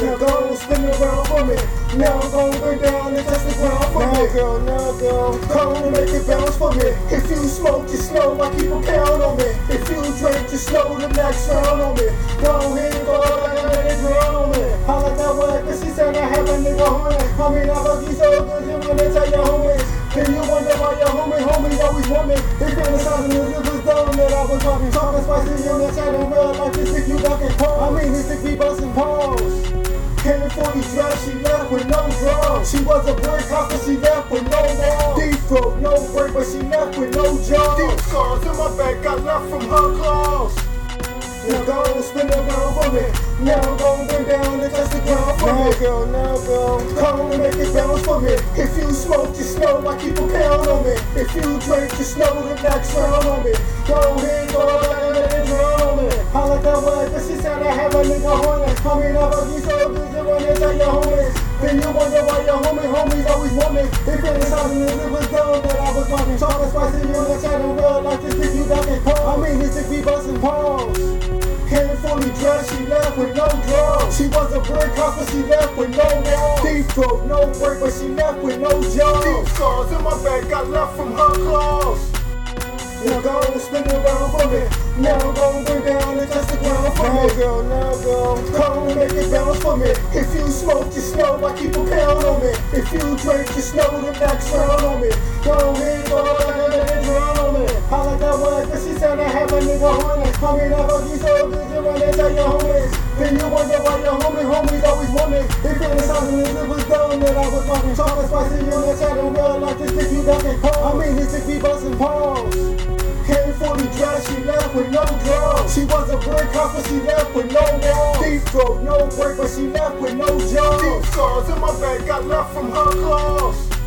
Now go spin around for me. Now I'm gon' bring down and touch the ground for Now, me. girl, now, girl. Come on, make it bounce for me. If you smoke, just know I keep a pound on me. If you drink, just know the next round on me. Go ahead, go ahead, and let it drown on me. I like that word, cause she said I have a nigga horny. I mean, I fuck you so good, you 40 drugs, she left with no drugs. She was a house, but she left with no walls. Deep throat, no break, but she left with no jaws. Deep scars in my back, I left from her claws. Now go spin around for me. Now I'm gon' bring down and touch the ground for Now, me. girl, now, girl. Come and make it bounce for me. If you smoke, just know I keep a pound on me. If you drink, just know the next round on me. Go ahead, go ahead, and drown on me. I like that word, cause she said I have a nigga horny. I mean, I fuck you so your homie, homies always want me. They fantasizing as if it was dumb that I was walking. Talking spicy on the in real life, this dick you ducking calls. I mean, this dick be busting balls. Came fully dressed, she left with no drugs. She was a brick house, but she left with no walls. Deep throat, no break, but she left with no jaws. Deep scars in my back, got left from her claws. Now go spin around for me. Now gon' bring for me. girl, now, girl. Come on, make it bounce for me. If you smoke, just know I keep a pound on me. If you drink, just know the next round on me. Go ahead, go ahead, and let it drown on me. I like that word, cause she said I have a nigga horny. I mean, I fuck you so good, you wanna tell your homies. Then you wonder why your homie, homies always want me. If it was dumb that I was walking. Talking spicy on the in real life, this dick you ducking. I mean, this dick be busting balls. Came fully dressed, she left with no drugs. She was a brick house, but she left with no walls. Deep throat, no break, but she left with no jaws. Deep scars in my back, got left from her claws.